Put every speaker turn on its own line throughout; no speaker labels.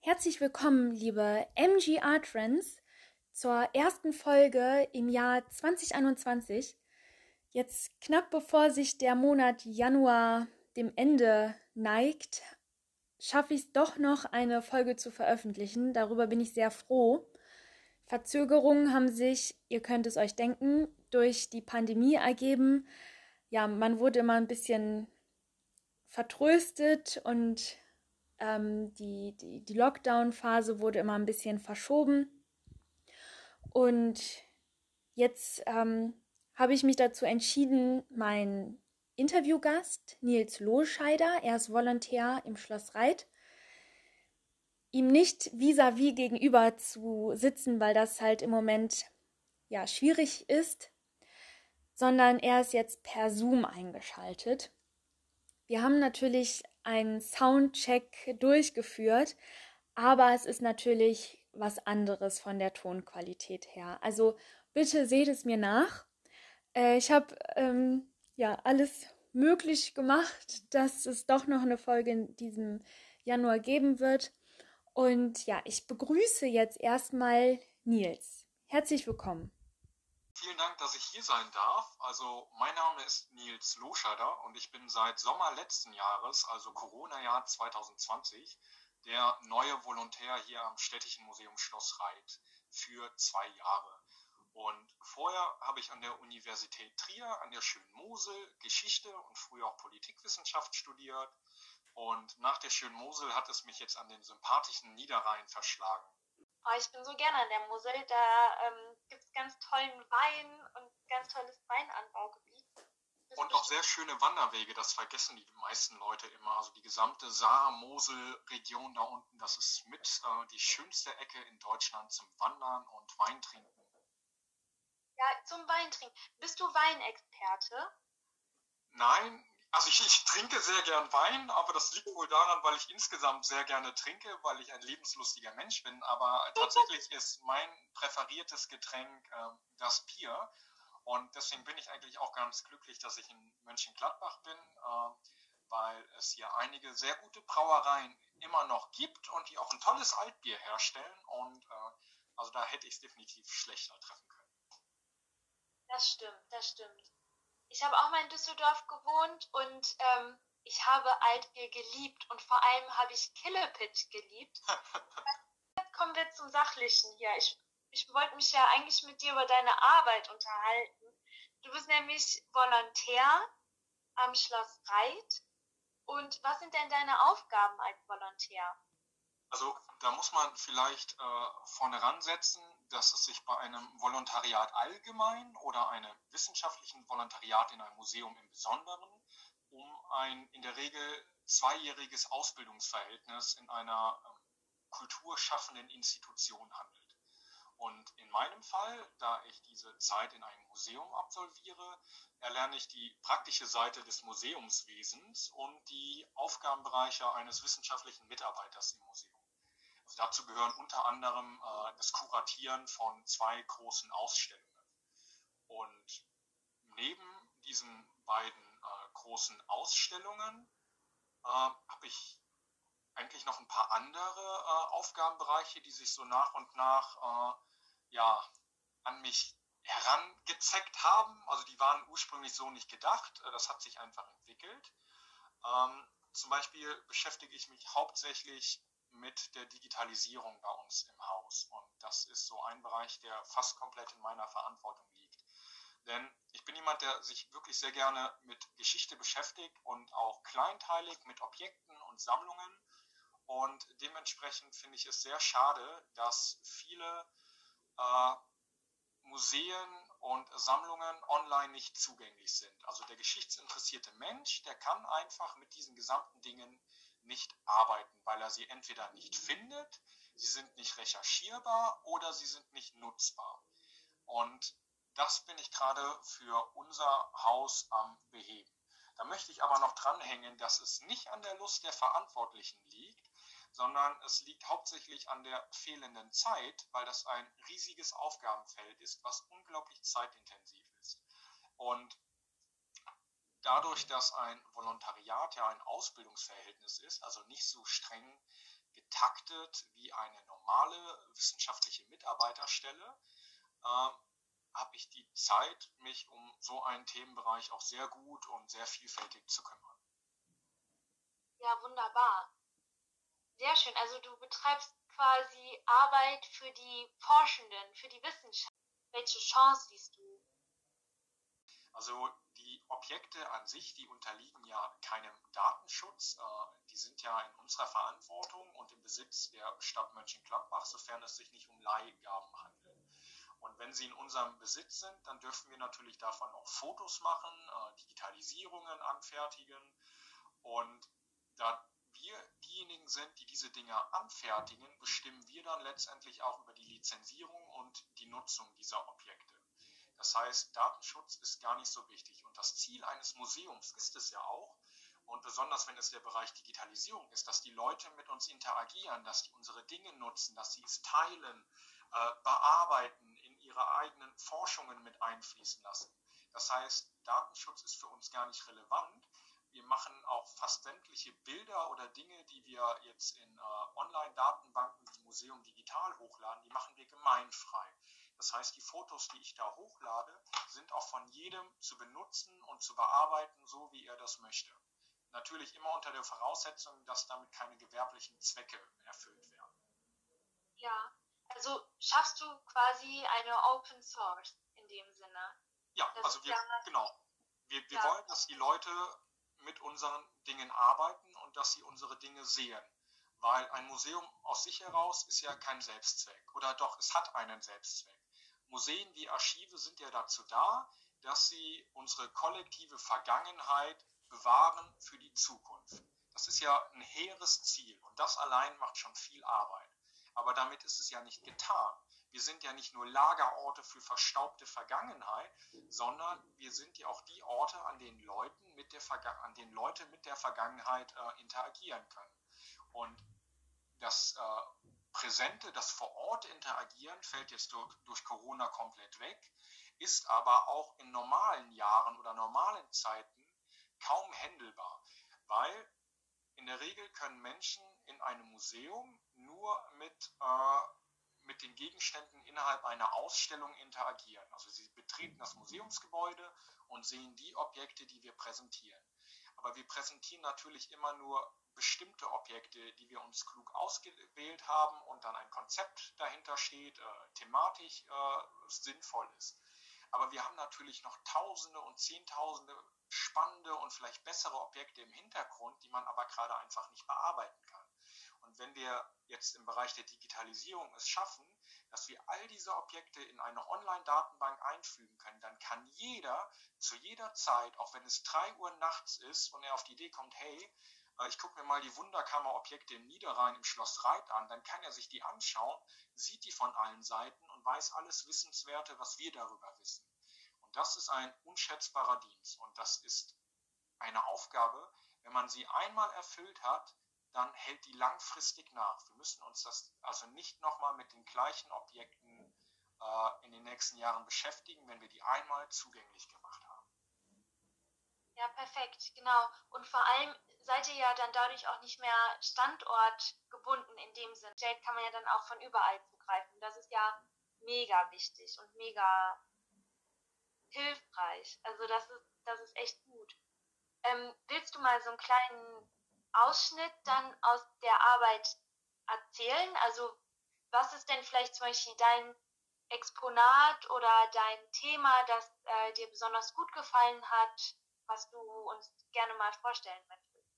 Herzlich willkommen, liebe MGR Trends, zur ersten Folge im Jahr 2021. Jetzt knapp bevor sich der Monat Januar dem Ende neigt, schaffe ich es doch noch, eine Folge zu veröffentlichen. Darüber bin ich sehr froh. Verzögerungen haben sich, ihr könnt es euch denken, durch die Pandemie ergeben. Ja, man wurde immer ein bisschen vertröstet und ähm, die, die, die Lockdown-Phase wurde immer ein bisschen verschoben. Und jetzt ähm, habe ich mich dazu entschieden, meinen Interviewgast Nils Lohscheider, er ist Volontär im Schloss Reit, ihm nicht vis-à-vis -vis gegenüber zu sitzen, weil das halt im Moment ja schwierig ist, sondern er ist jetzt per Zoom eingeschaltet. Wir haben natürlich einen Soundcheck durchgeführt, aber es ist natürlich was anderes von der Tonqualität her. Also bitte seht es mir nach. Äh, ich habe ähm, ja alles möglich gemacht, dass es doch noch eine Folge in diesem Januar geben wird. Und ja, ich begrüße jetzt erstmal Nils. Herzlich willkommen.
Vielen Dank, dass ich hier sein darf. Also mein Name ist Nils Loschader und ich bin seit Sommer letzten Jahres, also Corona-Jahr 2020, der neue Volontär hier am Städtischen Museum Schloss Reit für zwei Jahre. Und vorher habe ich an der Universität Trier, an der schönen Mosel, Geschichte und früher auch Politikwissenschaft studiert. Und nach der schönen Mosel hat es mich jetzt an den sympathischen Niederrhein verschlagen.
Oh, ich bin so gerne an der Mosel. Da ähm, gibt es ganz tollen Wein und ganz tolles Weinanbaugebiet.
und auch sehr schöne Wanderwege, das vergessen die meisten Leute immer. Also die gesamte Saar-Mosel-Region da unten, das ist mit äh, die schönste Ecke in Deutschland zum Wandern und Weintrinken.
Ja, zum Weintrinken. Bist du Weinexperte?
Nein, also ich, ich, trinke sehr gern Wein, aber das liegt wohl daran, weil ich insgesamt sehr gerne trinke, weil ich ein lebenslustiger Mensch bin. Aber tatsächlich ist mein präferiertes Getränk äh, das Bier. Und deswegen bin ich eigentlich auch ganz glücklich, dass ich in Mönchengladbach bin, äh, weil es hier einige sehr gute Brauereien immer noch gibt und die auch ein tolles Altbier herstellen. Und äh, also da hätte ich es definitiv schlechter treffen können.
Das stimmt, das stimmt. Ich habe auch mal in Düsseldorf gewohnt und ähm, ich habe Altbier geliebt und vor allem habe ich Killepit geliebt. Jetzt kommen wir zum Sachlichen hier. Ich, ich wollte mich ja eigentlich mit dir über deine Arbeit unterhalten. Du bist nämlich Volontär am Schloss Reit. Und was sind denn deine Aufgaben als Volontär?
Also da muss man vielleicht äh, vorne ransetzen, dass es sich bei einem Volontariat allgemein oder einem wissenschaftlichen Volontariat in einem Museum im Besonderen um ein in der Regel zweijähriges Ausbildungsverhältnis in einer ähm, kulturschaffenden Institution handelt. Und in meinem Fall, da ich diese Zeit in einem Museum absolviere, erlerne ich die praktische Seite des Museumswesens und die Aufgabenbereiche eines wissenschaftlichen Mitarbeiters im Museum. Also dazu gehören unter anderem äh, das Kuratieren von zwei großen Ausstellungen. Und neben diesen beiden äh, großen Ausstellungen äh, habe ich eigentlich noch ein paar andere äh, Aufgabenbereiche, die sich so nach und nach äh, ja, an mich herangezeckt haben. Also die waren ursprünglich so nicht gedacht. Äh, das hat sich einfach entwickelt. Ähm, zum Beispiel beschäftige ich mich hauptsächlich mit der Digitalisierung bei uns im Haus. Und das ist so ein Bereich, der fast komplett in meiner Verantwortung liegt. Denn ich bin jemand, der sich wirklich sehr gerne mit Geschichte beschäftigt und auch kleinteilig mit Objekten und Sammlungen. Und dementsprechend finde ich es sehr schade, dass viele äh, Museen und Sammlungen online nicht zugänglich sind. Also der geschichtsinteressierte Mensch, der kann einfach mit diesen gesamten Dingen nicht arbeiten, weil er sie entweder nicht findet, sie sind nicht recherchierbar oder sie sind nicht nutzbar. Und das bin ich gerade für unser Haus am Beheben. Da möchte ich aber noch dranhängen, dass es nicht an der Lust der Verantwortlichen liegt, sondern es liegt hauptsächlich an der fehlenden Zeit, weil das ein riesiges Aufgabenfeld ist, was unglaublich zeitintensiv ist. Und dadurch, dass ein Volontariat ja ein Ausbildungsverhältnis ist, also nicht so streng getaktet wie eine normale wissenschaftliche Mitarbeiterstelle, äh, habe ich die Zeit, mich um so einen Themenbereich auch sehr gut und sehr vielfältig zu kümmern.
Ja, wunderbar. Sehr schön. Also du betreibst quasi Arbeit für die Forschenden, für die Wissenschaft. Welche Chance siehst du?
Also die Objekte an sich, die unterliegen ja keinem Datenschutz. Äh, die sind ja in unserer Verantwortung und im Besitz der Stadt Mönchengladbach, sofern es sich nicht um Leihgaben handelt. Und wenn sie in unserem Besitz sind, dann dürfen wir natürlich davon auch Fotos machen, äh, Digitalisierungen anfertigen. Und da wir diejenigen sind, die diese Dinge anfertigen, bestimmen wir dann letztendlich auch über die Lizenzierung und die Nutzung dieser Objekte. Das heißt, Datenschutz ist gar nicht so wichtig. Und das Ziel eines Museums ist es ja auch, und besonders wenn es der Bereich Digitalisierung ist, dass die Leute mit uns interagieren, dass die unsere Dinge nutzen, dass sie es teilen, äh, bearbeiten, in ihre eigenen Forschungen mit einfließen lassen. Das heißt, Datenschutz ist für uns gar nicht relevant. Wir machen auch fast sämtliche Bilder oder Dinge, die wir jetzt in äh, Online-Datenbanken wie Museum Digital hochladen, die machen wir gemeinfrei. Das heißt, die Fotos, die ich da hochlade, sind auch von jedem zu benutzen und zu bearbeiten, so wie er das möchte. Natürlich immer unter der Voraussetzung, dass damit keine gewerblichen Zwecke erfüllt werden.
Ja, also schaffst du quasi eine Open Source in dem Sinne.
Ja, das also wir, genau. Wir, wir ja. wollen, dass die Leute mit unseren Dingen arbeiten und dass sie unsere Dinge sehen. Weil ein Museum aus sich heraus ist ja kein Selbstzweck. Oder doch, es hat einen Selbstzweck. Museen wie Archive sind ja dazu da, dass sie unsere kollektive Vergangenheit bewahren für die Zukunft. Das ist ja ein hehres Ziel und das allein macht schon viel Arbeit. Aber damit ist es ja nicht getan. Wir sind ja nicht nur Lagerorte für verstaubte Vergangenheit, sondern wir sind ja auch die Orte, an denen, Leuten mit der an denen Leute mit der Vergangenheit äh, interagieren können. Und das äh, Präsente, das vor Ort interagieren, fällt jetzt durch, durch Corona komplett weg, ist aber auch in normalen Jahren oder normalen Zeiten kaum händelbar, weil in der Regel können Menschen in einem Museum nur mit, äh, mit den Gegenständen innerhalb einer Ausstellung interagieren. Also sie betreten das Museumsgebäude und sehen die Objekte, die wir präsentieren. Aber wir präsentieren natürlich immer nur bestimmte Objekte, die wir uns klug ausgewählt haben und dann ein Konzept dahinter steht, äh, thematisch äh, sinnvoll ist. Aber wir haben natürlich noch Tausende und Zehntausende spannende und vielleicht bessere Objekte im Hintergrund, die man aber gerade einfach nicht bearbeiten kann. Und wenn wir jetzt im Bereich der Digitalisierung es schaffen, dass wir all diese Objekte in eine Online-Datenbank einfügen können, dann kann jeder zu jeder Zeit, auch wenn es drei Uhr nachts ist und er auf die Idee kommt, hey, ich gucke mir mal die Wunderkammer-Objekte im Niederrhein im Schloss Reit an, dann kann er sich die anschauen, sieht die von allen Seiten und weiß alles Wissenswerte, was wir darüber wissen. Und das ist ein unschätzbarer Dienst und das ist eine Aufgabe, wenn man sie einmal erfüllt hat, dann hält die langfristig nach. Wir müssen uns das also nicht nochmal mit den gleichen Objekten äh, in den nächsten Jahren beschäftigen, wenn wir die einmal zugänglich gemacht haben.
Ja, perfekt, genau. Und vor allem seid ihr ja dann dadurch auch nicht mehr standortgebunden in dem Sinn. Jade kann man ja dann auch von überall zugreifen. Das ist ja mega wichtig und mega hilfreich. Also das ist, das ist echt gut. Ähm, willst du mal so einen kleinen Ausschnitt dann aus der Arbeit erzählen? Also was ist denn vielleicht zum Beispiel dein Exponat oder dein Thema, das äh, dir besonders gut gefallen hat, was du uns gerne mal vorstellen möchtest?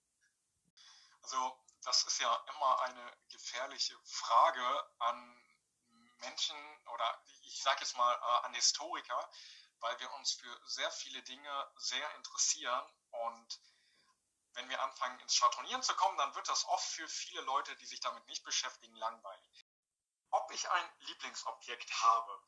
Also das ist ja immer eine gefährliche Frage an Menschen oder ich sage jetzt mal äh, an Historiker, weil wir uns für sehr viele Dinge sehr interessieren und wenn wir anfangen ins Schwadronieren zu kommen, dann wird das oft für viele Leute, die sich damit nicht beschäftigen, langweilig. Ob ich ein Lieblingsobjekt habe,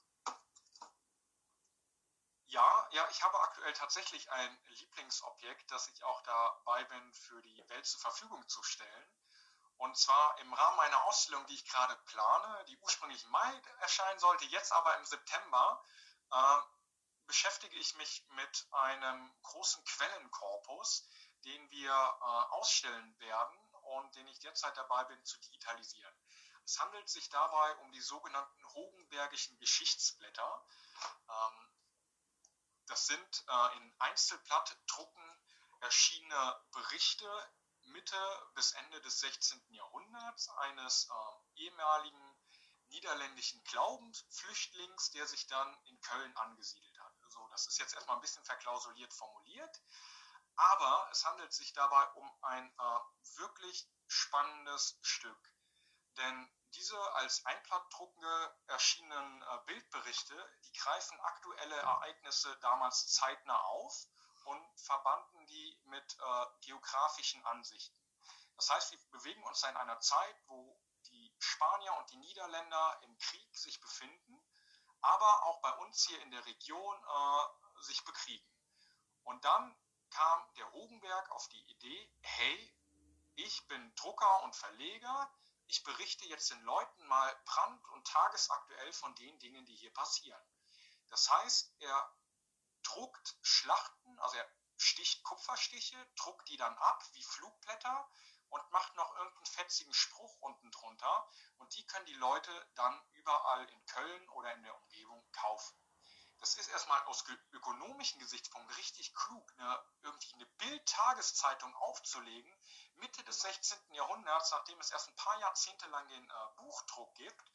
ja, ja, ich habe aktuell tatsächlich ein Lieblingsobjekt, das ich auch dabei bin, für die Welt zur Verfügung zu stellen. Und zwar im Rahmen meiner Ausstellung, die ich gerade plane, die ursprünglich im Mai erscheinen sollte, jetzt aber im September, äh, beschäftige ich mich mit einem großen Quellenkorpus, den wir äh, ausstellen werden und den ich derzeit dabei bin zu digitalisieren. Es handelt sich dabei um die sogenannten Hogenbergischen Geschichtsblätter. Ähm, das sind äh, in Einzelblattdrucken erschienene Berichte Mitte bis Ende des 16. Jahrhunderts eines äh, ehemaligen niederländischen Glaubensflüchtlings, der sich dann in Köln angesiedelt hat. Also das ist jetzt erstmal ein bisschen verklausuliert formuliert, aber es handelt sich dabei um ein äh, wirklich spannendes Stück. Denn diese als Einplattdrucke erschienenen äh, Bildberichte, die greifen aktuelle Ereignisse damals zeitnah auf und verbanden die mit äh, geografischen Ansichten. Das heißt, wir bewegen uns in einer Zeit, wo die Spanier und die Niederländer im Krieg sich befinden, aber auch bei uns hier in der Region äh, sich bekriegen. Und dann kam der Hogenberg auf die Idee, hey, ich bin Drucker und Verleger, ich berichte jetzt den Leuten mal brand- und tagesaktuell von den Dingen, die hier passieren. Das heißt, er druckt Schlachten, also er sticht Kupferstiche, druckt die dann ab wie Flugblätter und macht noch irgendeinen fetzigen Spruch unten drunter und die können die Leute dann überall in Köln oder in der Umgebung kaufen. Das ist erstmal aus ökonomischen Gesichtspunkten richtig klug, eine, Bild-Tageszeitung aufzulegen, Mitte des 16. Jahrhunderts, nachdem es erst ein paar Jahrzehnte lang den äh, Buchdruck gibt.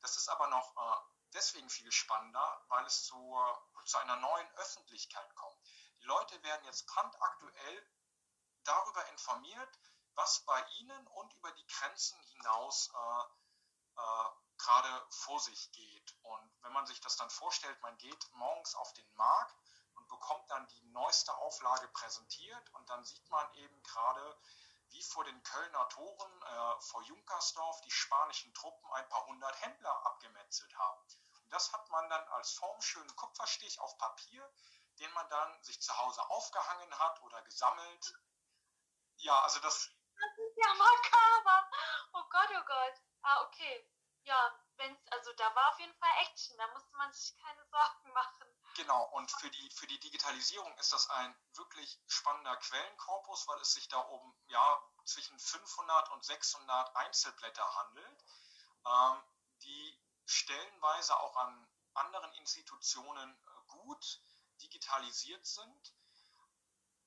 Das ist aber noch äh, deswegen viel spannender, weil es zu, zu einer neuen Öffentlichkeit kommt. Die Leute werden jetzt brandaktuell darüber informiert, was bei ihnen und über die Grenzen hinaus äh, äh, gerade vor sich geht. Und wenn man sich das dann vorstellt, man geht morgens auf den Markt bekommt dann die neueste Auflage präsentiert und dann sieht man eben gerade, wie vor den Kölner Toren äh, vor Junkersdorf die spanischen Truppen ein paar hundert Händler abgemetzelt haben. Und das hat man dann als formschönen Kupferstich auf Papier, den man dann sich zu Hause aufgehangen hat oder gesammelt. Ja, also das.
Das ist ja makaber. Oh Gott, oh Gott. Ah, okay. Ja, wenn's, also da war auf jeden Fall Action, da musste man sich keine Sorgen machen.
Genau, und für die, für die Digitalisierung ist das ein wirklich spannender Quellenkorpus, weil es sich da um ja, zwischen 500 und 600 Einzelblätter handelt, ähm, die stellenweise auch an anderen Institutionen äh, gut digitalisiert sind,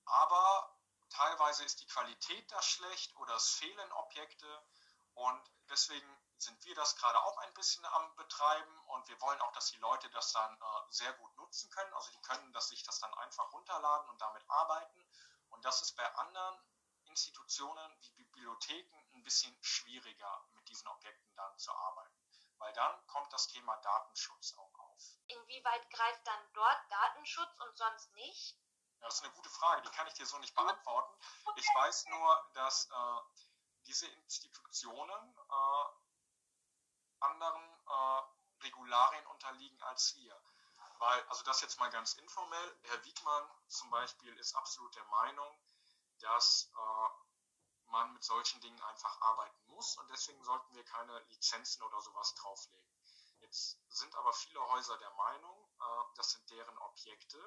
aber teilweise ist die Qualität da schlecht oder es fehlen Objekte. Und deswegen sind wir das gerade auch ein bisschen am Betreiben und wir wollen auch, dass die Leute das dann äh, sehr gut nutzen können. Also die können dass sich das dann einfach runterladen und damit arbeiten. Und das ist bei anderen Institutionen wie Bibliotheken ein bisschen schwieriger, mit diesen Objekten dann zu arbeiten. Weil dann kommt das Thema Datenschutz auch auf.
Inwieweit greift dann dort Datenschutz und sonst nicht?
Ja, das ist eine gute Frage, die kann ich dir so nicht beantworten. Ich weiß nur, dass äh, diese Institutionen äh, anderen äh, Regularien unterliegen als wir. Weil, also das jetzt mal ganz informell, Herr Wiegmann zum Beispiel ist absolut der Meinung, dass äh, man mit solchen Dingen einfach arbeiten muss und deswegen sollten wir keine Lizenzen oder sowas drauflegen. Jetzt sind aber viele Häuser der Meinung, das sind deren Objekte,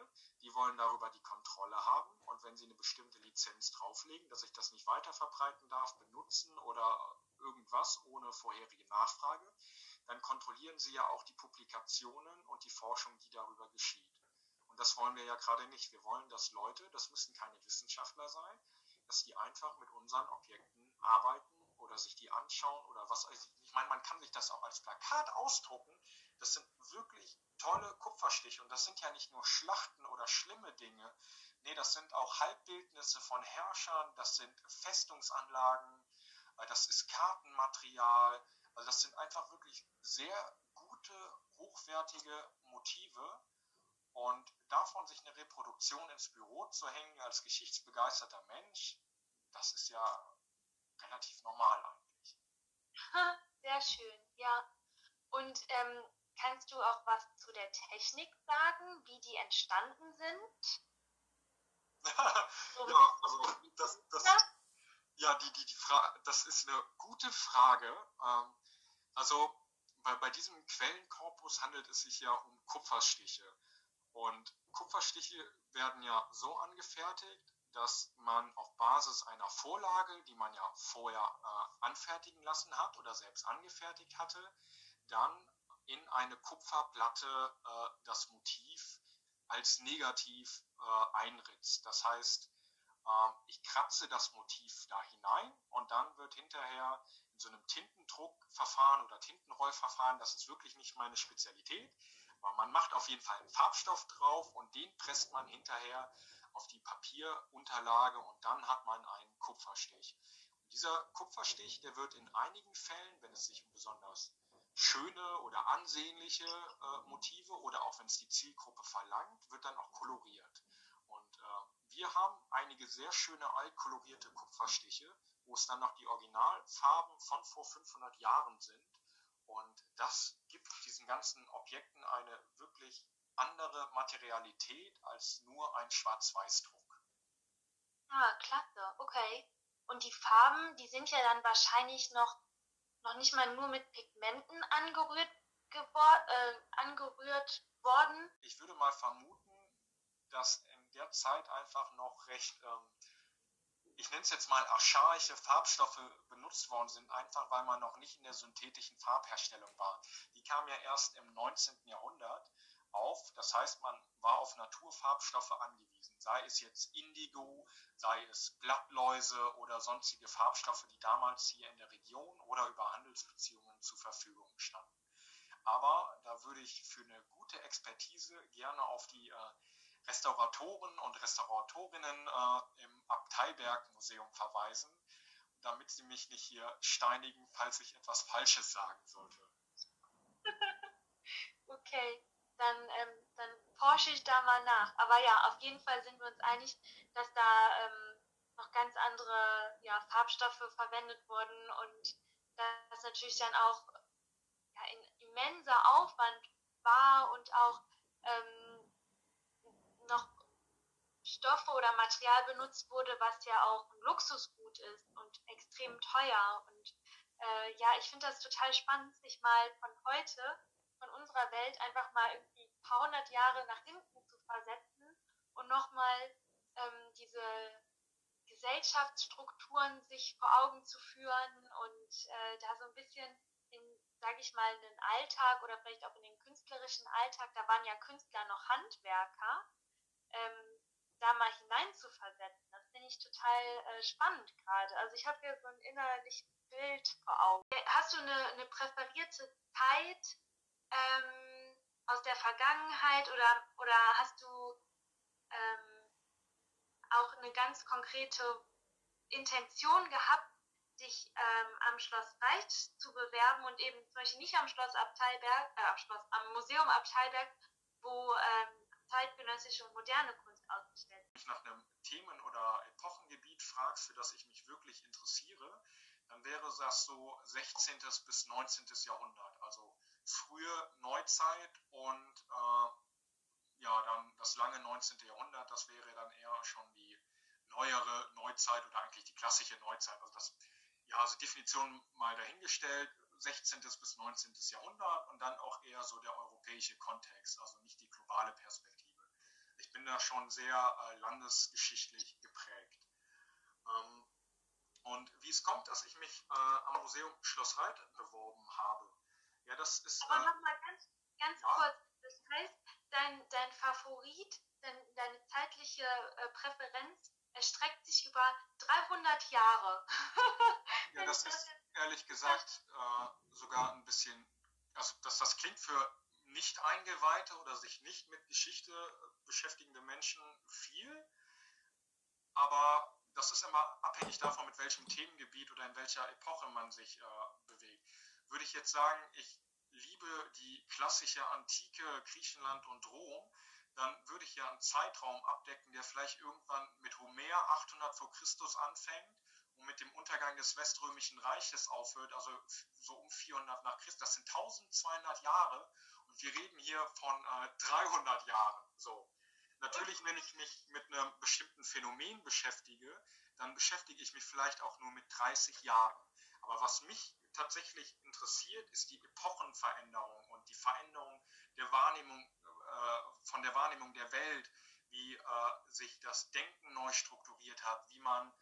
die wollen darüber die Kontrolle haben und wenn sie eine bestimmte Lizenz drauflegen, dass ich das nicht weiter verbreiten darf, benutzen oder irgendwas ohne vorherige Nachfrage, dann kontrollieren sie ja auch die Publikationen und die Forschung, die darüber geschieht. Und das wollen wir ja gerade nicht. Wir wollen, dass Leute, das müssen keine Wissenschaftler sein, dass die einfach mit unseren Objekten arbeiten oder sich die anschauen oder was. Ich meine, man kann sich das auch als Plakat ausdrucken. Das sind wirklich tolle Kupferstiche und das sind ja nicht nur Schlachten oder schlimme Dinge. Nee, das sind auch Halbbildnisse von Herrschern, das sind Festungsanlagen, das ist Kartenmaterial. Also das sind einfach wirklich sehr gute, hochwertige Motive. Und davon sich eine Reproduktion ins Büro zu hängen als geschichtsbegeisterter Mensch, das ist ja relativ normal eigentlich.
Sehr schön, ja. Und ähm, kannst du auch was zu der Technik sagen, wie die entstanden sind?
so ja, also das, das, ja, die, die, die das ist eine gute Frage. Ähm, also bei, bei diesem Quellenkorpus handelt es sich ja um Kupferstiche. Und Kupferstiche werden ja so angefertigt, dass man auf Basis einer Vorlage, die man ja vorher äh, anfertigen lassen hat oder selbst angefertigt hatte, dann in eine Kupferplatte äh, das Motiv als negativ äh, einritzt. Das heißt, äh, ich kratze das Motiv da hinein und dann wird hinterher in so einem Tintendruckverfahren oder Tintenrollverfahren, das ist wirklich nicht meine Spezialität, aber man macht auf jeden Fall einen Farbstoff drauf und den presst man hinterher auf die Papierunterlage und dann hat man einen Kupferstich. Und dieser Kupferstich, der wird in einigen Fällen, wenn es sich um besonders schöne oder ansehnliche äh, Motive oder auch wenn es die Zielgruppe verlangt, wird dann auch koloriert. Und äh, wir haben einige sehr schöne altkolorierte Kupferstiche, wo es dann noch die Originalfarben von vor 500 Jahren sind. Und das gibt diesen ganzen Objekten eine wirklich andere Materialität als nur ein Schwarz-Weiß-Druck.
Ah, klasse, okay. Und die Farben, die sind ja dann wahrscheinlich noch, noch nicht mal nur mit Pigmenten angerührt, äh, angerührt worden.
Ich würde mal vermuten, dass in der Zeit einfach noch recht, ähm, ich nenne es jetzt mal archaische Farbstoffe benutzt worden sind, einfach weil man noch nicht in der synthetischen Farbherstellung war. Die kam ja erst im 19. Jahrhundert auf. Das heißt, man war auf Naturfarbstoffe angewiesen, sei es jetzt Indigo, sei es Blattläuse oder sonstige Farbstoffe, die damals hier in der Region oder über Handelsbeziehungen zur Verfügung standen. Aber da würde ich für eine gute Expertise gerne auf die äh, Restauratoren und Restauratorinnen äh, im Abteiberg Museum verweisen, damit sie mich nicht hier steinigen, falls ich etwas Falsches sagen sollte.
okay dann, ähm, dann forsche ich da mal nach. Aber ja, auf jeden Fall sind wir uns einig, dass da ähm, noch ganz andere ja, Farbstoffe verwendet wurden und dass natürlich dann auch ja, ein immenser Aufwand war und auch ähm, noch Stoffe oder Material benutzt wurde, was ja auch ein Luxusgut ist und extrem teuer. Und äh, ja, ich finde das total spannend, sich mal von heute von unserer Welt einfach mal irgendwie ein paar hundert Jahre nach hinten zu versetzen und nochmal ähm, diese Gesellschaftsstrukturen sich vor Augen zu führen und äh, da so ein bisschen in, sage ich mal, den Alltag oder vielleicht auch in den künstlerischen Alltag, da waren ja Künstler noch Handwerker, ähm, da mal hineinzuversetzen. Das finde ich total äh, spannend gerade. Also ich habe hier so ein innerliches Bild vor Augen. Hast du eine, eine präferierte Zeit, ähm, aus der Vergangenheit oder, oder hast du ähm, auch eine ganz konkrete Intention gehabt, dich ähm, am Schloss Reich zu bewerben und eben zum Beispiel nicht am Schloss Abteilberg, äh, am, Schloss, am Museum Abteilberg, wo ähm, zeitgenössische und moderne Kunst ausgestellt
wird. Wenn du nach einem Themen- oder Epochengebiet fragst, für das ich mich wirklich interessiere, dann wäre das so 16. bis 19. Jahrhundert, also Neuzeit und äh, ja, dann das lange 19. Jahrhundert, das wäre dann eher schon die neuere Neuzeit oder eigentlich die klassische Neuzeit. Also das, ja, also Definition mal dahingestellt, 16. bis 19. Jahrhundert und dann auch eher so der europäische Kontext, also nicht die globale Perspektive. Ich bin da schon sehr äh, landesgeschichtlich geprägt. Ähm, und wie es kommt, dass ich mich äh, am Museum Schloss Reit beworben habe, ja, das ist.
Aber äh, nochmal ganz, ganz ja. kurz. Das heißt, dein, dein Favorit, dein, deine zeitliche äh, Präferenz erstreckt sich über 300 Jahre.
ja, das ist ehrlich gesagt äh, sogar ein bisschen, also dass das klingt für nicht eingeweihte oder sich nicht mit Geschichte äh, beschäftigende Menschen viel, aber das ist immer abhängig davon, mit welchem Themengebiet oder in welcher Epoche man sich äh, bewegt würde ich jetzt sagen, ich liebe die klassische Antike Griechenland und Rom, dann würde ich ja einen Zeitraum abdecken, der vielleicht irgendwann mit Homer 800 vor Christus anfängt und mit dem Untergang des Weströmischen Reiches aufhört, also so um 400 nach Christus. Das sind 1200 Jahre und wir reden hier von äh, 300 Jahren. So. Natürlich, wenn ich mich mit einem bestimmten Phänomen beschäftige, dann beschäftige ich mich vielleicht auch nur mit 30 Jahren. Aber was mich tatsächlich interessiert, ist die Epochenveränderung und die Veränderung der Wahrnehmung äh, von der Wahrnehmung der Welt, wie äh, sich das Denken neu strukturiert hat, wie man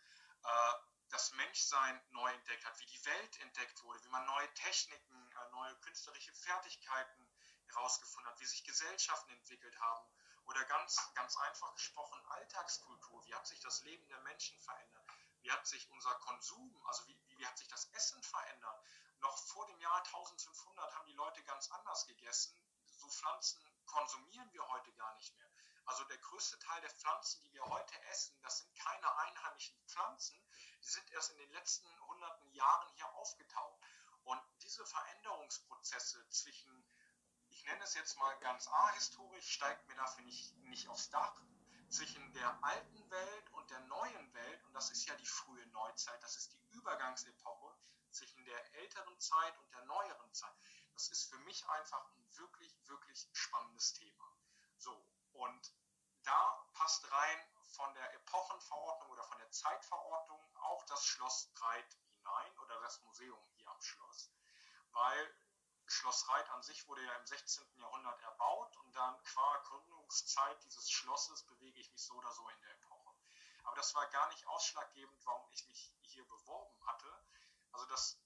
äh, das Menschsein neu entdeckt hat, wie die Welt entdeckt wurde, wie man neue Techniken, äh, neue künstlerische Fertigkeiten herausgefunden hat, wie sich Gesellschaften entwickelt haben oder ganz, ganz einfach gesprochen Alltagskultur, wie hat sich das Leben der Menschen verändert, wie hat sich unser Konsum, also wie, wie, hat sich das Essen verändert. Noch vor dem Jahr 1500 haben die Leute ganz anders gegessen. So Pflanzen konsumieren wir heute gar nicht mehr. Also der größte Teil der Pflanzen, die wir heute essen, das sind keine einheimischen Pflanzen, die sind erst in den letzten hunderten Jahren hier aufgetaucht. Und diese Veränderungsprozesse zwischen, ich nenne es jetzt mal ganz ahistorisch, steigt mir dafür nicht, nicht aufs Dach, zwischen der alten Welt und der neuen Welt, und das ist ja die frühe Neuzeit, das ist die Übergangsepoche zwischen der älteren Zeit und der neueren Zeit. Das ist für mich einfach ein wirklich, wirklich spannendes Thema. So, und da passt rein von der Epochenverordnung oder von der Zeitverordnung auch das Schloss Reit hinein oder das Museum hier am Schloss, weil Schloss Reit an sich wurde ja im 16. Jahrhundert erbaut und dann qua Gründungszeit dieses Schlosses bewege ich mich so oder so in der Epoche. Aber das war gar nicht ausschlaggebend, warum ich mich hier beworben hatte. Also das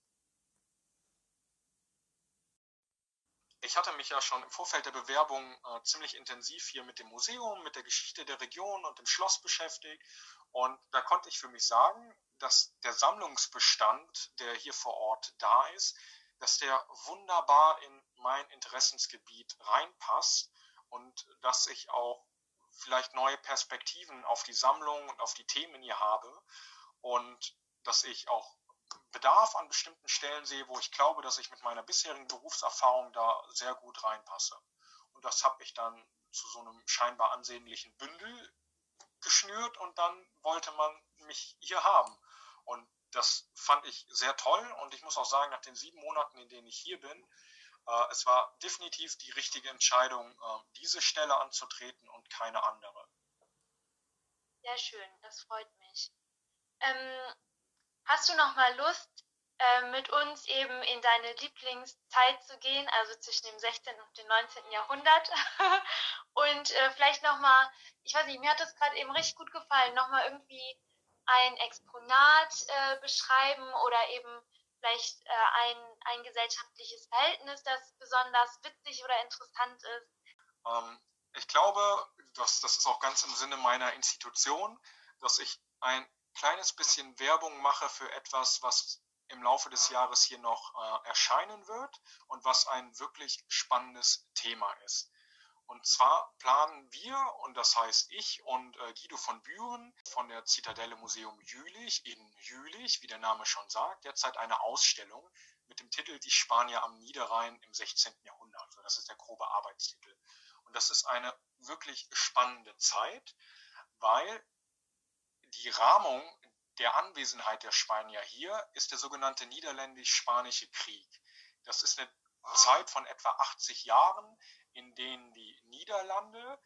ich hatte mich ja schon im Vorfeld der Bewerbung äh, ziemlich intensiv hier mit dem Museum, mit der Geschichte der Region und dem Schloss beschäftigt. Und da konnte ich für mich sagen, dass der Sammlungsbestand, der hier vor Ort da ist, dass der wunderbar in mein Interessensgebiet reinpasst und dass ich auch vielleicht neue Perspektiven auf die Sammlung und auf die Themen hier habe und dass ich auch Bedarf an bestimmten Stellen sehe, wo ich glaube, dass ich mit meiner bisherigen Berufserfahrung da sehr gut reinpasse. Und das habe ich dann zu so einem scheinbar ansehnlichen Bündel geschnürt und dann wollte man mich hier haben. Und das fand ich sehr toll und ich muss auch sagen, nach den sieben Monaten, in denen ich hier bin, äh, es war definitiv die richtige Entscheidung, äh, diese Stelle anzutreten und keine andere.
Sehr schön, das freut mich. Ähm, Hast du noch mal Lust, äh, mit uns eben in deine Lieblingszeit zu gehen, also zwischen dem 16. und dem 19. Jahrhundert? und äh, vielleicht noch mal, ich weiß nicht, mir hat das gerade eben richtig gut gefallen, noch mal irgendwie ein Exponat äh, beschreiben oder eben vielleicht äh, ein, ein gesellschaftliches Verhältnis, das besonders witzig oder interessant ist?
Ähm, ich glaube, das, das ist auch ganz im Sinne meiner Institution, dass ich ein kleines bisschen Werbung mache für etwas, was im Laufe des Jahres hier noch äh, erscheinen wird und was ein wirklich spannendes Thema ist. Und zwar planen wir, und das heißt ich und äh, Guido von Büren von der Zitadelle Museum Jülich in Jülich, wie der Name schon sagt, derzeit eine Ausstellung mit dem Titel Die Spanier am Niederrhein im 16. Jahrhundert. Also das ist der grobe Arbeitstitel. Und das ist eine wirklich spannende Zeit, weil die Rahmung der Anwesenheit der Spanier hier ist der sogenannte Niederländisch-Spanische Krieg. Das ist eine ah. Zeit von etwa 80 Jahren, in denen die Niederlande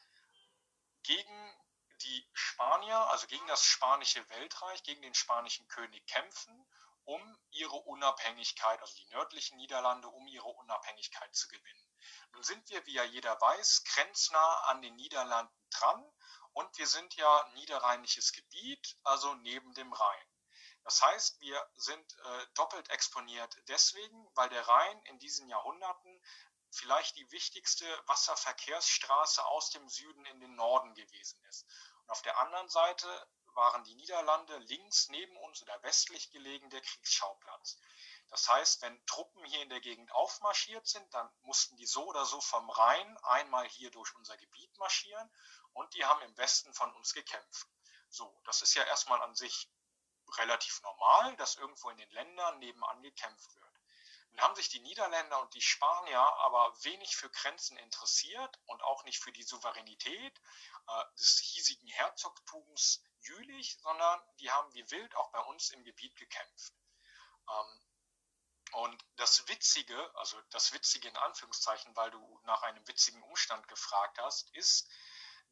gegen die Spanier, also gegen das spanische Weltreich, gegen den spanischen König kämpfen, um ihre Unabhängigkeit, also die nördlichen Niederlande, um ihre Unabhängigkeit zu gewinnen. Nun sind wir, wie ja jeder weiß, grenznah an den Niederlanden dran und wir sind ja niederrheinisches Gebiet, also neben dem Rhein. Das heißt, wir sind äh, doppelt exponiert deswegen, weil der Rhein in diesen Jahrhunderten vielleicht die wichtigste Wasserverkehrsstraße aus dem Süden in den Norden gewesen ist. Und auf der anderen Seite waren die Niederlande links neben uns oder westlich gelegen der Kriegsschauplatz. Das heißt, wenn Truppen hier in der Gegend aufmarschiert sind, dann mussten die so oder so vom Rhein einmal hier durch unser Gebiet marschieren und die haben im Westen von uns gekämpft. So, das ist ja erstmal an sich relativ normal, dass irgendwo in den Ländern nebenan gekämpft wird. Dann haben sich die Niederländer und die Spanier aber wenig für Grenzen interessiert und auch nicht für die Souveränität äh, des hiesigen Herzogtums Jülich, sondern die haben wie wild auch bei uns im Gebiet gekämpft. Ähm, und das Witzige, also das Witzige in Anführungszeichen, weil du nach einem witzigen Umstand gefragt hast, ist,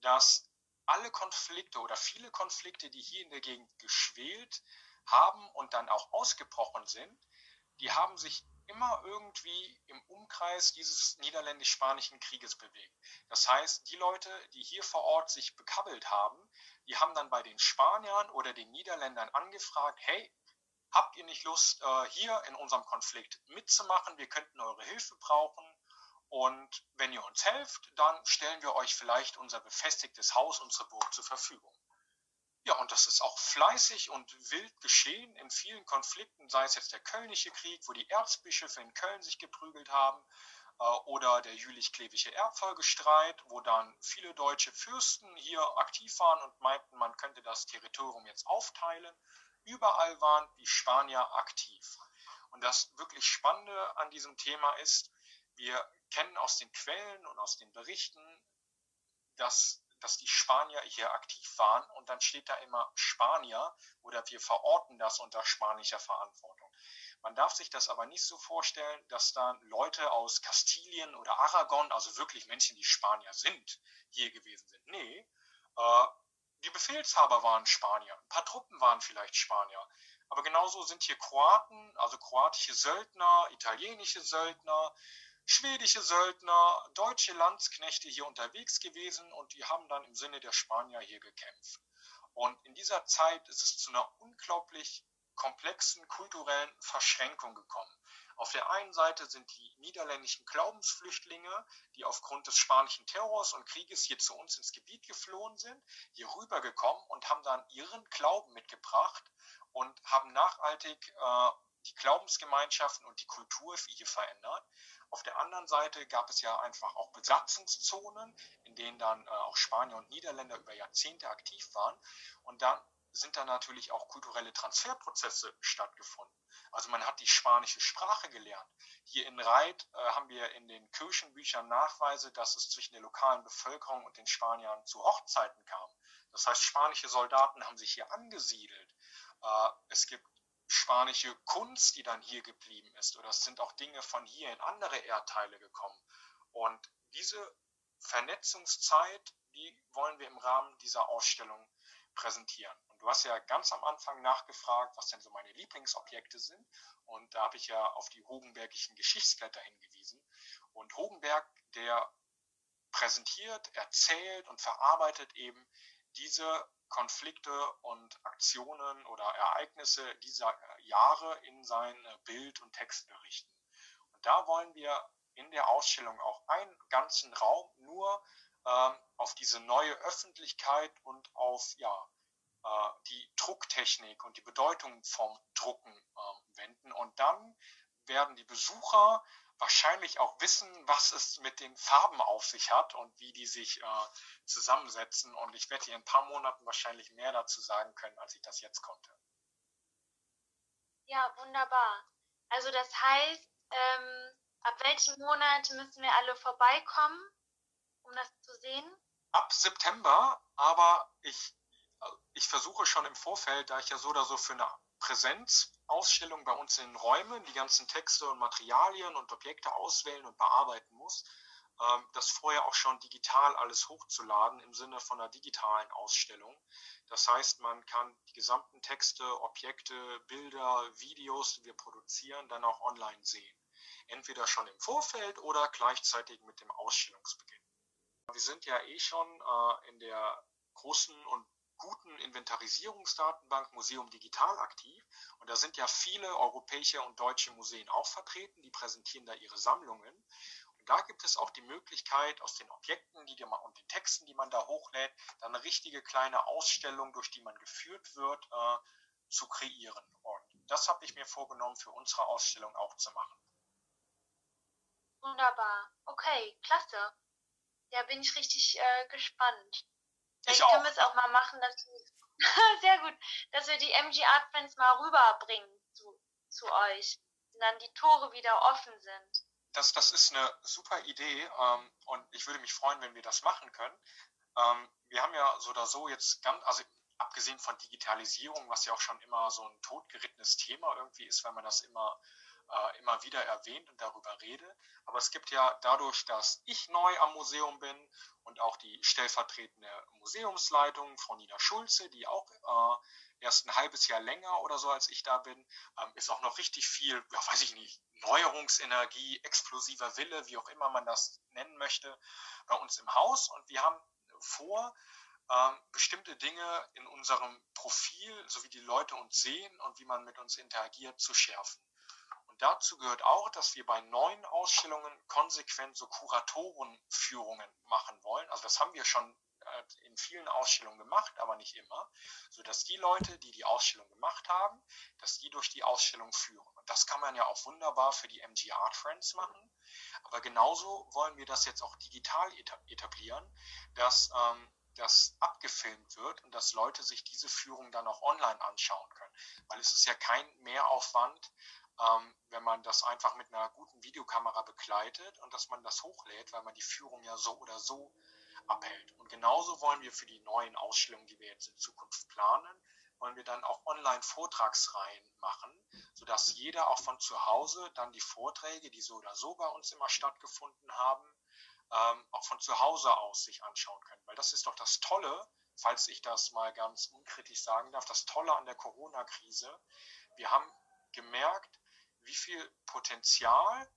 dass alle Konflikte oder viele Konflikte, die hier in der Gegend geschwelt haben und dann auch ausgebrochen sind, die haben sich immer irgendwie im Umkreis dieses niederländisch-spanischen Krieges bewegt. Das heißt, die Leute, die hier vor Ort sich bekabbelt haben, die haben dann bei den Spaniern oder den Niederländern angefragt, hey, habt ihr nicht Lust, äh, hier in unserem Konflikt mitzumachen? Wir könnten eure Hilfe brauchen. Und wenn ihr uns helft, dann stellen wir euch vielleicht unser befestigtes Haus, unsere Burg zur Verfügung. Ja, und das ist auch fleißig und wild geschehen in vielen Konflikten, sei es jetzt der Kölnische Krieg, wo die Erzbischöfe in Köln sich geprügelt haben, äh, oder der jülich-klevische Erbfolgestreit, wo dann viele deutsche Fürsten hier aktiv waren und meinten, man könnte das Territorium jetzt aufteilen. Überall waren die Spanier aktiv. Und das wirklich Spannende an diesem Thema ist, wir kennen aus den Quellen und aus den Berichten, dass dass die Spanier hier aktiv waren und dann steht da immer Spanier oder wir verorten das unter spanischer Verantwortung. Man darf sich das aber nicht so vorstellen, dass dann Leute aus Kastilien oder Aragon, also wirklich Menschen, die Spanier sind, hier gewesen sind. Nee, äh, die Befehlshaber waren Spanier, ein paar Truppen waren vielleicht Spanier. Aber genauso sind hier Kroaten, also kroatische Söldner, italienische Söldner, schwedische Söldner, deutsche Landsknechte hier unterwegs gewesen und die haben dann im Sinne der Spanier hier gekämpft. Und in dieser Zeit ist es zu einer unglaublich komplexen kulturellen Verschränkung gekommen. Auf der einen Seite sind die niederländischen Glaubensflüchtlinge, die aufgrund des spanischen Terrors und Krieges hier zu uns ins Gebiet geflohen sind, hier rübergekommen und haben dann ihren Glauben mitgebracht und haben nachhaltig äh, die Glaubensgemeinschaften und die Kultur hier verändert. Auf der anderen Seite gab es ja einfach auch Besatzungszonen, in denen dann äh, auch Spanier und Niederländer über Jahrzehnte aktiv waren. Und dann sind da natürlich auch kulturelle Transferprozesse stattgefunden. Also man hat die spanische Sprache gelernt. Hier in Reit äh, haben wir in den Kirchenbüchern Nachweise, dass es zwischen der lokalen Bevölkerung und den Spaniern zu Hochzeiten kam. Das heißt, spanische Soldaten haben sich hier angesiedelt. Äh, es gibt spanische Kunst, die dann hier geblieben ist, oder es sind auch Dinge von hier in andere Erdteile gekommen. Und diese Vernetzungszeit, die wollen wir im Rahmen dieser Ausstellung präsentieren. Und du hast ja ganz am Anfang nachgefragt, was denn so meine Lieblingsobjekte sind. Und da habe ich ja auf die Hogenbergischen Geschichtsblätter hingewiesen. Und Hogenberg, der präsentiert, erzählt und verarbeitet eben diese Konflikte und Aktionen oder Ereignisse dieser Jahre in seinen Bild- und Textberichten. Und da wollen wir in der Ausstellung auch einen ganzen Raum nur ähm, auf diese neue Öffentlichkeit und auf ja, äh, die Drucktechnik und die Bedeutung vom Drucken äh, wenden. Und dann werden die Besucher wahrscheinlich auch wissen, was es mit den Farben auf sich hat und wie die sich äh, zusammensetzen. Und ich werde hier in ein paar Monaten wahrscheinlich mehr dazu sagen können, als ich das jetzt konnte.
Ja, wunderbar. Also das heißt, ähm, ab welchem Monat müssen wir alle vorbeikommen, um das zu sehen?
Ab September, aber ich, ich versuche schon im Vorfeld, da ich ja so oder so für eine Präsenzausstellung bei uns in Räumen die ganzen Texte und Materialien und Objekte auswählen und bearbeiten muss, ähm, das vorher auch schon digital alles hochzuladen im Sinne von einer digitalen Ausstellung. Das heißt, man kann die gesamten Texte, Objekte, Bilder, Videos, die wir produzieren, dann auch online sehen. Entweder schon im Vorfeld oder gleichzeitig mit dem Ausstellungsbeginn. Wir sind ja eh schon äh, in der großen und guten Inventarisierungsdatenbank Museum Digital aktiv. Und da sind ja viele europäische und deutsche Museen auch vertreten, die präsentieren da ihre Sammlungen. Und da gibt es auch die Möglichkeit, aus den Objekten die man, und den Texten, die man da hochlädt, dann eine richtige kleine Ausstellung, durch die man geführt wird, äh, zu kreieren. Und das habe ich mir vorgenommen, für unsere Ausstellung auch zu machen.
Wunderbar. Okay, klasse. Ja, bin ich richtig äh, gespannt. Vielleicht
ich
können wir es auch mal machen, dass wir, sehr gut, dass wir die MG Art Friends mal rüberbringen zu, zu euch. Und dann die Tore wieder offen sind.
Das, das ist eine super Idee ähm, und ich würde mich freuen, wenn wir das machen können. Ähm, wir haben ja so oder so jetzt ganz, also abgesehen von Digitalisierung, was ja auch schon immer so ein totgerittenes Thema irgendwie ist, wenn man das immer äh, immer wieder erwähnt und darüber rede. Aber es gibt ja dadurch, dass ich neu am Museum bin und auch die stellvertretende Museumsleitung, Frau Nina Schulze, die auch äh, erst ein halbes Jahr länger oder so als ich da bin, ähm, ist auch noch richtig viel, ja, weiß ich nicht, Neuerungsenergie, explosiver Wille, wie auch immer man das nennen möchte, bei uns im Haus. Und wir haben vor, ähm, bestimmte Dinge in unserem Profil, so wie die Leute uns sehen und wie man mit uns interagiert, zu schärfen. Und dazu gehört auch, dass wir bei neuen Ausstellungen konsequent so Kuratorenführungen machen wollen. Also das haben wir schon äh, in vielen Ausstellungen gemacht, aber nicht immer, so dass die Leute, die die Ausstellung gemacht haben, dass die durch die Ausstellung führen. Und das kann man ja auch wunderbar für die MG Art Friends machen. Aber genauso wollen wir das jetzt auch digital etablieren, dass ähm, das abgefilmt wird und dass Leute sich diese Führung dann auch online anschauen können. Weil es ist ja kein Mehraufwand, ähm, wenn man das einfach mit einer guten Videokamera begleitet und dass man das hochlädt, weil man die Führung ja so oder so abhält. Und genauso wollen wir für die neuen Ausstellungen, die wir jetzt in Zukunft planen, wollen wir dann auch Online-Vortragsreihen machen, sodass jeder auch von zu Hause dann die Vorträge, die so oder so bei uns immer stattgefunden haben, ähm, auch von zu Hause aus sich anschauen kann. Weil das ist doch das Tolle, falls ich das mal ganz unkritisch sagen darf, das Tolle an der Corona-Krise. Wir haben gemerkt, wie viel Potenzial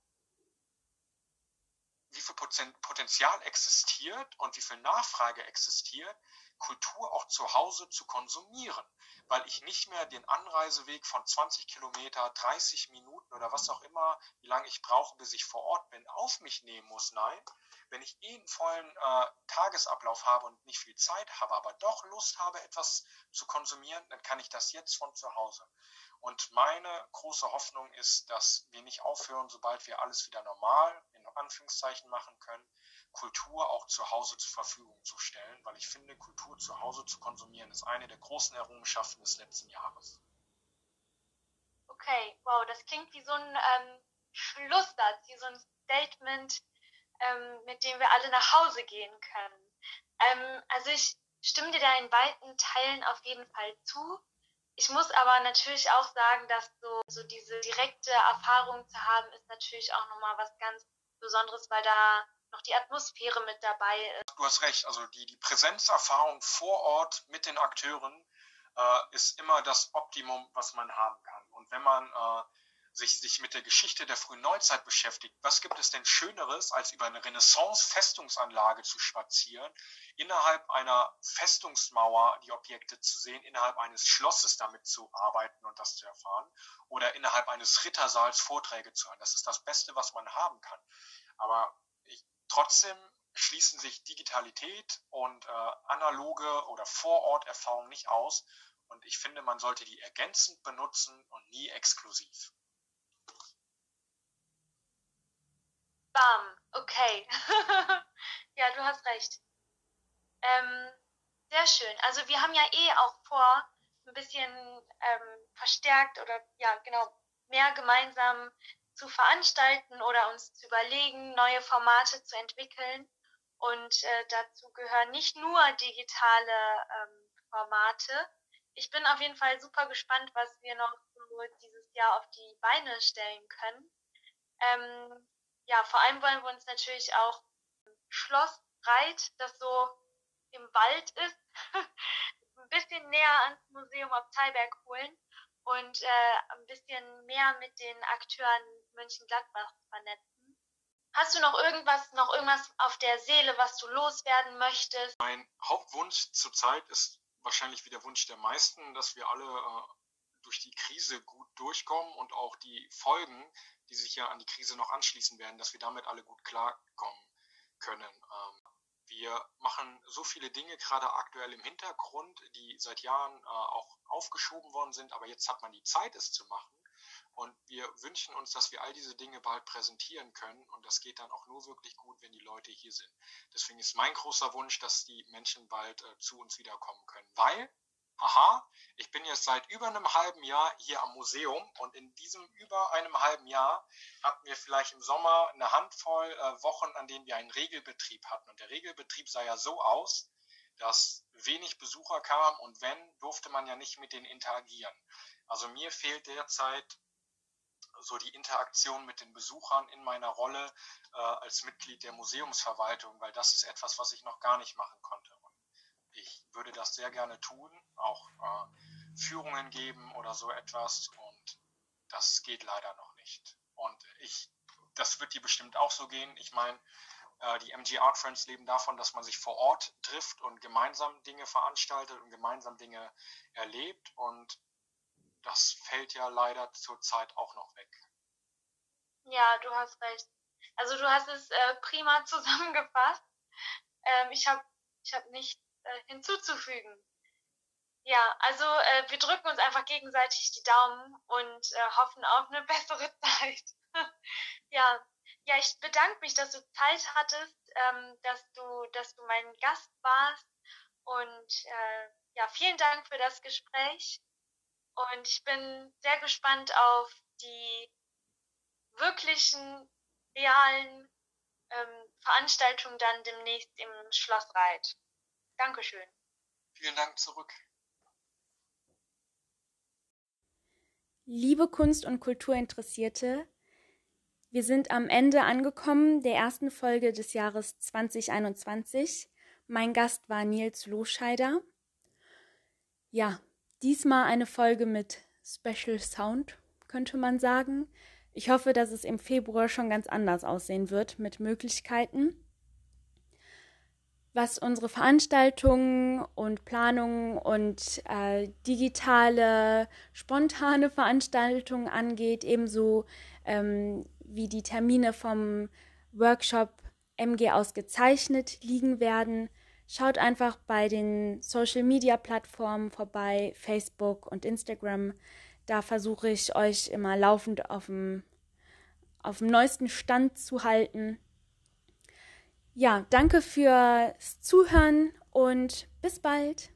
wie viel Potenzial existiert und wie viel Nachfrage existiert, Kultur auch zu Hause zu konsumieren, weil ich nicht mehr den Anreiseweg von 20 Kilometer, 30 Minuten oder was auch immer, wie lange ich brauche, bis ich vor Ort bin, auf mich nehmen muss. Nein, wenn ich eh einen vollen äh, Tagesablauf habe und nicht viel Zeit habe, aber doch Lust habe, etwas zu konsumieren, dann kann ich das jetzt von zu Hause. Und meine große Hoffnung ist, dass wir nicht aufhören, sobald wir alles wieder normal in Anführungszeichen machen können, Kultur auch zu Hause zur Verfügung zu stellen, weil ich finde, Kultur zu Hause zu konsumieren ist eine der großen Errungenschaften des letzten Jahres.
Okay, wow, das klingt wie so ein ähm, Schlusssatz, wie so ein Statement, ähm, mit dem wir alle nach Hause gehen können. Ähm, also ich stimme dir da in weiten Teilen auf jeden Fall zu. Ich muss aber natürlich auch sagen, dass so, so diese direkte Erfahrung zu haben, ist natürlich auch nochmal was ganz Besonderes, weil da noch die Atmosphäre mit dabei ist.
Du hast recht, also die, die Präsenzerfahrung vor Ort mit den Akteuren äh, ist immer das Optimum, was man haben kann. Und wenn man äh, sich, sich mit der Geschichte der frühen Neuzeit beschäftigt, was gibt es denn Schöneres, als über eine Renaissance-Festungsanlage zu spazieren, innerhalb einer Festungsmauer die Objekte zu sehen, innerhalb eines Schlosses damit zu arbeiten und das zu erfahren oder innerhalb eines Rittersaals Vorträge zu hören. Das ist das Beste, was man haben kann. Aber trotzdem schließen sich Digitalität und äh, analoge oder Vororterfahrung nicht aus. Und ich finde, man sollte die ergänzend benutzen und nie exklusiv.
Bam, okay. ja, du hast recht. Ähm, sehr schön. Also wir haben ja eh auch vor, ein bisschen ähm, verstärkt oder ja, genau, mehr gemeinsam zu veranstalten oder uns zu überlegen, neue Formate zu entwickeln. Und äh, dazu gehören nicht nur digitale ähm, Formate. Ich bin auf jeden Fall super gespannt, was wir noch so dieses Jahr auf die Beine stellen können. Ähm, ja, vor allem wollen wir uns natürlich auch Schloss Breit, das so im Wald ist, ein bisschen näher ans Museum Abteiberg holen und äh, ein bisschen mehr mit den Akteuren Mönchengladbach vernetzen. Hast du noch irgendwas, noch irgendwas auf der Seele, was du loswerden möchtest?
Mein Hauptwunsch zurzeit ist wahrscheinlich wie der Wunsch der meisten, dass wir alle äh, durch die Krise gut durchkommen und auch die Folgen, die sich ja an die Krise noch anschließen werden, dass wir damit alle gut klarkommen können. Ähm, wir machen so viele Dinge gerade aktuell im Hintergrund, die seit Jahren äh, auch aufgeschoben worden sind, aber jetzt hat man die Zeit, es zu machen. Und wir wünschen uns, dass wir all diese Dinge bald präsentieren können. Und das geht dann auch nur wirklich gut, wenn die Leute hier sind. Deswegen ist mein großer Wunsch, dass die Menschen bald äh, zu uns wiederkommen können. Weil aha, ich bin jetzt seit über einem halben Jahr hier am Museum und in diesem über einem halben Jahr hatten wir vielleicht im Sommer eine Handvoll äh, Wochen, an denen wir einen Regelbetrieb hatten. Und der Regelbetrieb sah ja so aus, dass wenig Besucher kamen und wenn, durfte man ja nicht mit denen interagieren. Also mir fehlt derzeit so die Interaktion mit den Besuchern in meiner Rolle äh, als Mitglied der Museumsverwaltung, weil das ist etwas, was ich noch gar nicht machen konnte. Und ich würde das sehr gerne tun, auch äh, Führungen geben oder so etwas. Und das geht leider noch nicht. Und ich, das wird dir bestimmt auch so gehen. Ich meine, äh, die MG Art Friends leben davon, dass man sich vor Ort trifft und gemeinsam Dinge veranstaltet und gemeinsam Dinge erlebt. Und das fällt ja leider zurzeit auch noch weg.
Ja, du hast recht. Also du hast es äh, prima zusammengefasst. Ähm, ich habe ich hab nichts äh, hinzuzufügen. Ja, also äh, wir drücken uns einfach gegenseitig die Daumen und äh, hoffen auf eine bessere Zeit. ja, ja, ich bedanke mich, dass du Zeit hattest, ähm, dass du, dass du mein Gast warst und äh, ja, vielen Dank für das Gespräch. Und ich bin sehr gespannt auf die wirklichen, realen ähm, Veranstaltungen dann demnächst im Schloss Reit. Dankeschön.
Vielen Dank zurück.
Liebe Kunst- und Kulturinteressierte, wir sind am Ende angekommen der ersten Folge des Jahres 2021. Mein Gast war Nils Loscheider. Ja, Diesmal eine Folge mit Special Sound, könnte man sagen. Ich hoffe, dass es im Februar schon ganz anders aussehen wird mit Möglichkeiten. Was unsere Veranstaltungen und Planungen und äh, digitale, spontane Veranstaltungen angeht, ebenso ähm, wie die Termine vom Workshop MG ausgezeichnet liegen werden, Schaut einfach bei den Social-Media-Plattformen vorbei, Facebook und Instagram. Da versuche ich euch immer laufend auf dem, auf dem neuesten Stand zu halten. Ja, danke fürs Zuhören und bis bald.